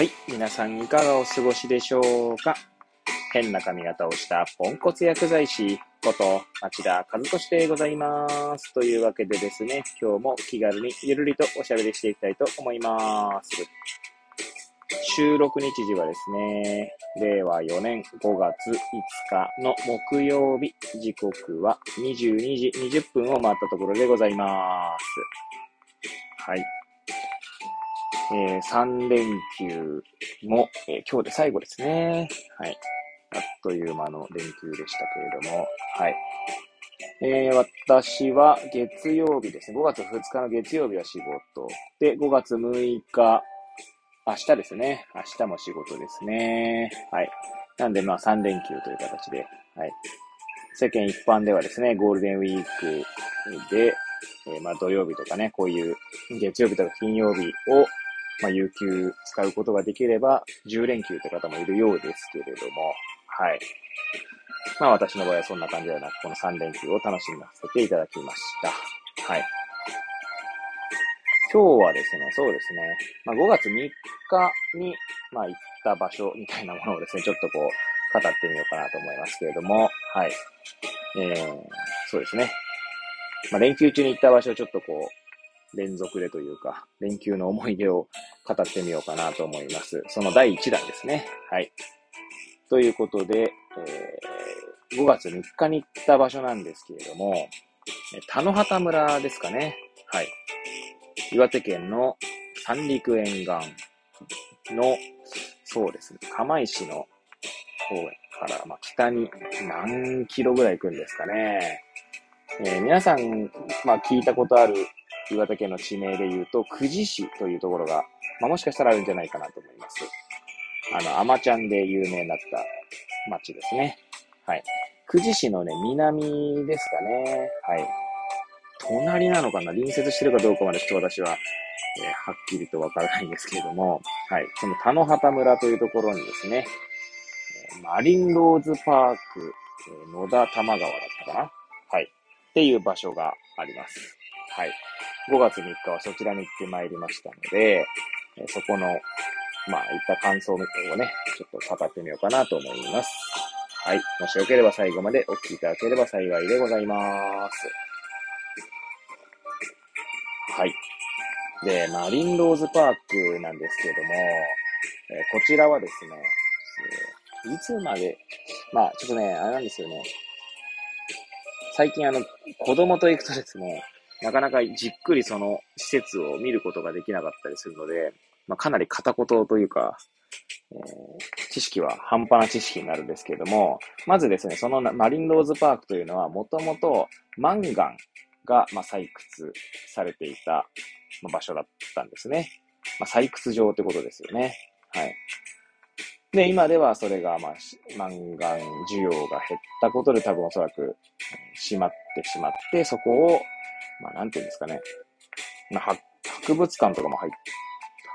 はい。皆さんいかがお過ごしでしょうか？変な髪型をしたポンコツ薬剤師こと町田和俊でございます。というわけでですね、今日も気軽にゆるりとおしゃべりしていきたいと思います。収録日時はですね、令和4年5月5日の木曜日、時刻は22時20分を回ったところでございます。はい。えー、3連休も、えー、今日で最後ですね。はい。あっという間の連休でしたけれども、はい。えー、私は月曜日ですね。5月2日の月曜日は仕事。で、5月6日、明日ですね。明日も仕事ですね。はい。なんで、まあ3連休という形で、はい。世間一般ではですね、ゴールデンウィークで、えー、まあ土曜日とかね、こういう月曜日とか金曜日をまあ、有給使うことができれば、10連休って方もいるようですけれども、はい。まあ私の場合はそんな感じではなく、この3連休を楽しみさせていただきました。はい。今日はですね、そうですね、まあ5月3日に、まあ行った場所みたいなものをですね、ちょっとこう、語ってみようかなと思いますけれども、はい。えー、そうですね。まあ連休中に行った場所をちょっとこう、連続でというか、連休の思い出を語ってみようかなと思います。その第1弾ですね。はい。ということで、えー、5月3日に行った場所なんですけれども、田野畑村ですかね。はい。岩手県の三陸沿岸の、そうですね、釜石の方から、まあ、北に何キロぐらい行くんですかね。えー、皆さん、まあ、聞いたことある岩手県の地名で言うと、久慈市というところが、まあ、もしかしたらあるんじゃないかなと思います。あの、アマちゃんで有名になった町ですね。はい。久慈市のね、南ですかね。はい。隣なのかな？隣接してるかどうかまでちょっと私は、えー、はっきりとわからないんですけれども、はい。その田野畑村というところにですね、えマリンローズパーク、え野田玉川だったかな？はい。っていう場所があります。はい。5月3日はそちらに行ってまいりましたので、えそこの、まあ、いった感想をね、ちょっと語ってみようかなと思います。はい。もしよければ最後までお聞きいただければ幸いでございます。はい。で、マリンローズパークなんですけれども、えこちらはですね、いつまで、まあ、ちょっとね、あれなんですよね。最近あの、子供と行くとですね、なかなかじっくりその施設を見ることができなかったりするので、まあ、かなり片言というか、えー、知識は半端な知識になるんですけれども、まずですね、そのマリンローズパークというのは、もともとマンガンが、まあ、採掘されていた、場所だったんですね。まあ、採掘場ってことですよね。はい。で、今ではそれが、まあ、マンガン需要が減ったことで多分おそらく閉まってしまって、そこをまあ、なんていうんですかね。まあ、博物館とかも入って、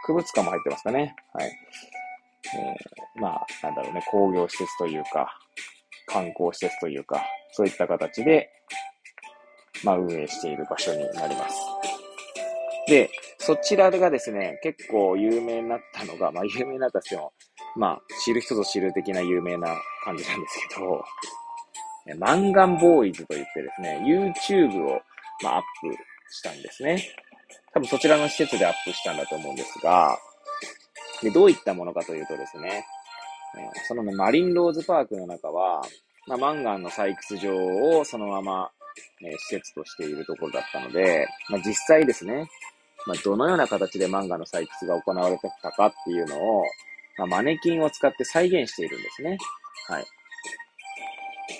博物館も入ってますかね。はい。えー、まあ、なんだろうね、工業施設というか、観光施設というか、そういった形で、まあ、運営している場所になります。で、そちらがですね、結構有名になったのが、まあ、有名になったとしても、まあ、知る人ぞ知る的な有名な感じなんですけど、マンガンボーイズといってですね、YouTube をまあ、アップしたんですね。多分そちらの施設でアップしたんだと思うんですが、で、どういったものかというとですね、その、マリンローズパークの中は、まあ、マンガンの採掘場をそのまま、え施設としているところだったので、まあ、実際ですね、まあ、どのような形でマンガの採掘が行われてたかっていうのを、まあ、マネキンを使って再現しているんですね。はい。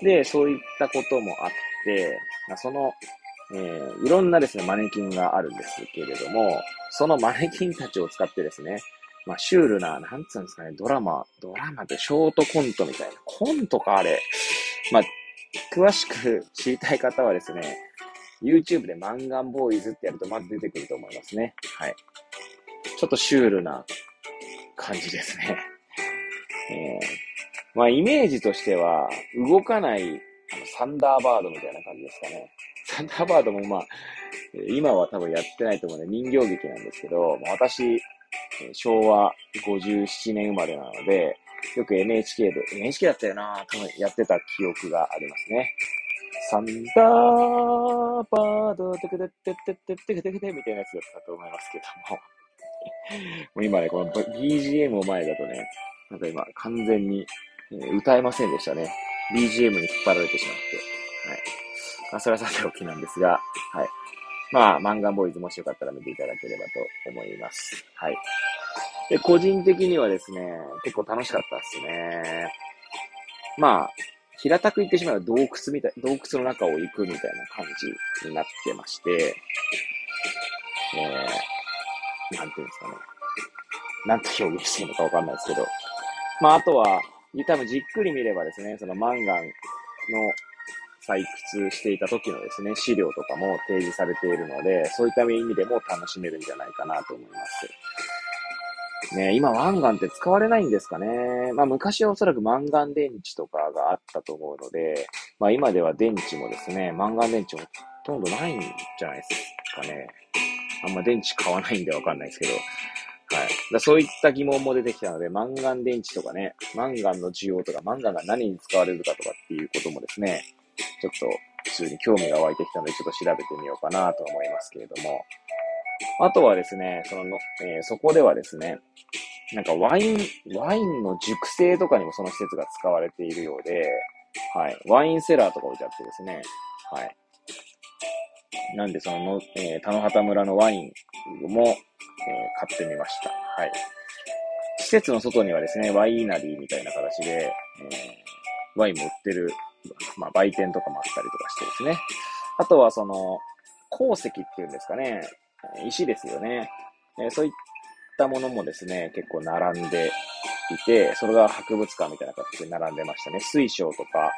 で、そういったこともあって、まあ、そのえー、いろんなですね、マネキンがあるんですけれども、そのマネキンたちを使ってですね、まあ、シュールな、なんつうんですかね、ドラマ、ドラマでショートコントみたいな、コントかあれ。まあ、詳しく知りたい方はですね、YouTube でマンガンボーイズってやるとまず出てくると思いますね。はい。ちょっとシュールな感じですね。えー、まあ、イメージとしては、動かない、あの、サンダーバードみたいな感じですかね。サンダーバードもまあ、今は多分やってないと思うね、人形劇なんですけど、まあ、私、昭和57年生まれなので、よく NHK で、NHK だったよな多分やってた記憶がありますね。サンダーバード、テクテテテテテテテみたいなやつだったと思いますけども。もう今ね、この BGM を前だとね、なんか今完全に歌えませんでしたね。BGM に引っ張られてしまって。はい。まあ、それはさておきなんですが、はい。まあ、マンガンボーイズもしよかったら見ていただければと思います。はい。で、個人的にはですね、結構楽しかったですね。まあ、平たく言ってしまうと洞窟みたい、洞窟の中を行くみたいな感じになってまして、えー、なんていうんですかね。なんと表現していいのかわかんないですけど。まあ、あとは、多分じっくり見ればですね、そのマンガンの採掘していた時のですね、資料とかも提示されているので、そういった意味でも楽しめるんじゃないかなと思います。ね、今ワンガンって使われないんですかね。まあ昔はおそらくマンガン電池とかがあったと思うので、まあ今では電池もですね、マンガン電池もほとんどないんじゃないですかね。あんま電池買わないんでわかんないですけど。はい。だそういった疑問も出てきたので、マンガン電池とかね、マンガンの需要とか、マンガンが何に使われるかとかっていうこともですね、ちょっと普通に興味が湧いてきたので、ちょっと調べてみようかなと思いますけれども。あとはですね、その、えー、そこではですね、なんかワイン、ワインの熟成とかにもその施設が使われているようで、はい。ワインセラーとか置いてあってですね、はい。なんでその、えー、田野畑村のワインも、えー、買ってみました。はい。施設の外にはですね、ワイナリーみたいな形で、えー、ワインも売ってる、まあ、売店とかもあったりとかしてですね。あとはその、鉱石っていうんですかね。石ですよね。え、そういったものもですね、結構並んでいて、それが博物館みたいな形で並んでましたね。水晶とか、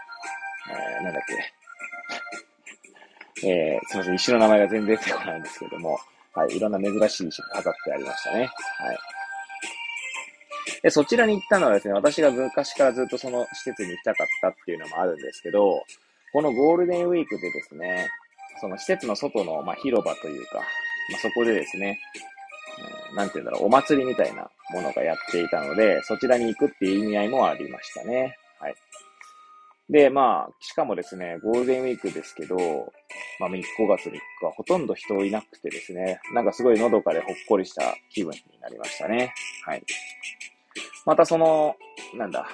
えー、なんだっけ。えー、すみません、石の名前が全然出てこないんですけども、はい、いろんな珍しい石が飾ってありましたね。はい。で、そちらに行ったのはですね、私が昔からずっとその施設に行きたかったっていうのもあるんですけど、このゴールデンウィークでですね、その施設の外の、まあ、広場というか、まあ、そこでですね、うん、なんて言うんだろう、お祭りみたいなものがやっていたので、そちらに行くっていう意味合いもありましたね。はい。で、まあ、しかもですね、ゴールデンウィークですけど、まあ、5月3日はほとんど人いなくてですね、なんかすごいのどかでほっこりした気分になりましたね。はい。またその、なんだ、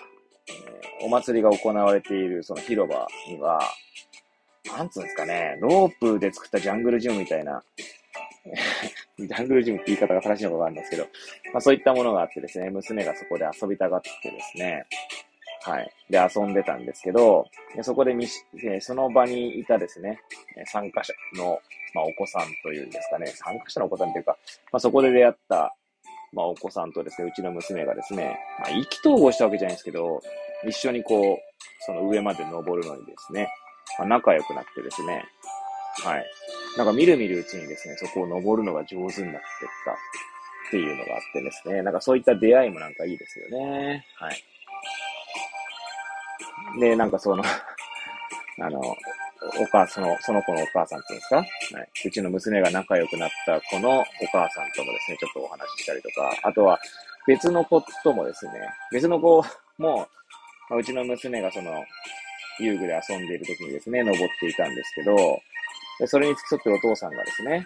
えー、お祭りが行われているその広場には、なんつうんですかね、ロープで作ったジャングルジムみたいな、ジャングルジムって言い方が正しいのかわかんないですけど、まあそういったものがあってですね、娘がそこで遊びたがってですね、はい。で、遊んでたんですけど、そこでみし、その場にいたですね、参加者の、まあ、お子さんというんですかね、参加者のお子さんというか、まあ、そこで出会った、まあ、お子さんとですね、うちの娘がですね、まあ、意気投合したわけじゃないんですけど、一緒にこう、その上まで登るのにですね、まあ、仲良くなってですね、はい。なんかみるみるうちにですね、そこを登るのが上手になってったっていうのがあってですね、なんかそういった出会いもなんかいいですよね。はい。で、なんかその あの、お母、その、その子のお母さんっていうんですか？はい。うちの娘が仲良くなった子のお母さんともですね、ちょっとお話ししたりとか、あとは別の子ともですね、別の子も、ま、うちの娘がその、遊具で遊んでいる時にですね、登っていたんですけど、でそれに付き添ってるお父さんがですね、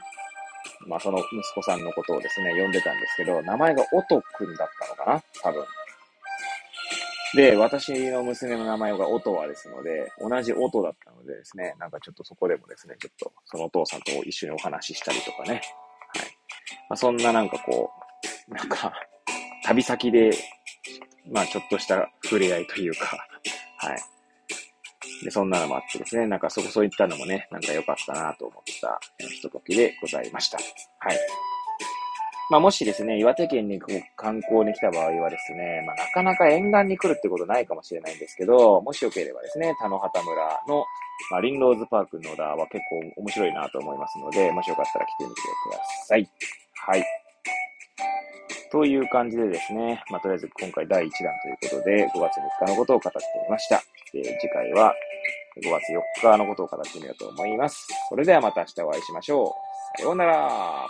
まあその息子さんのことをですね、呼んでたんですけど、名前がオトくんだったのかな？多分。で、私の娘の名前がオトワですので、同じオトだったのでですね、なんかちょっとそこでもですね、ちょっとそのお父さんと一緒にお話ししたりとかね。はい。まあ、そんななんかこう、なんか、旅先で、まあちょっとした触れ合いというか、はい。で、そんなのもあってですね、なんかそこそういったのもね、なんか良かったなと思ったひとときでございました。はい。まあ、もしですね、岩手県に観光に来た場合はですね、まあ、なかなか沿岸に来るってことないかもしれないんですけど、もしよければですね、田野畑村の、まあ、リンローズパーク野田は結構面白いなと思いますので、もしよかったら来てみてください。はい。という感じでですね、まあ、とりあえず今回第1弾ということで、5月3日のことを語ってみました。で次回は5月4日のことを語ってみようと思います。それではまた明日お会いしましょう。さようなら。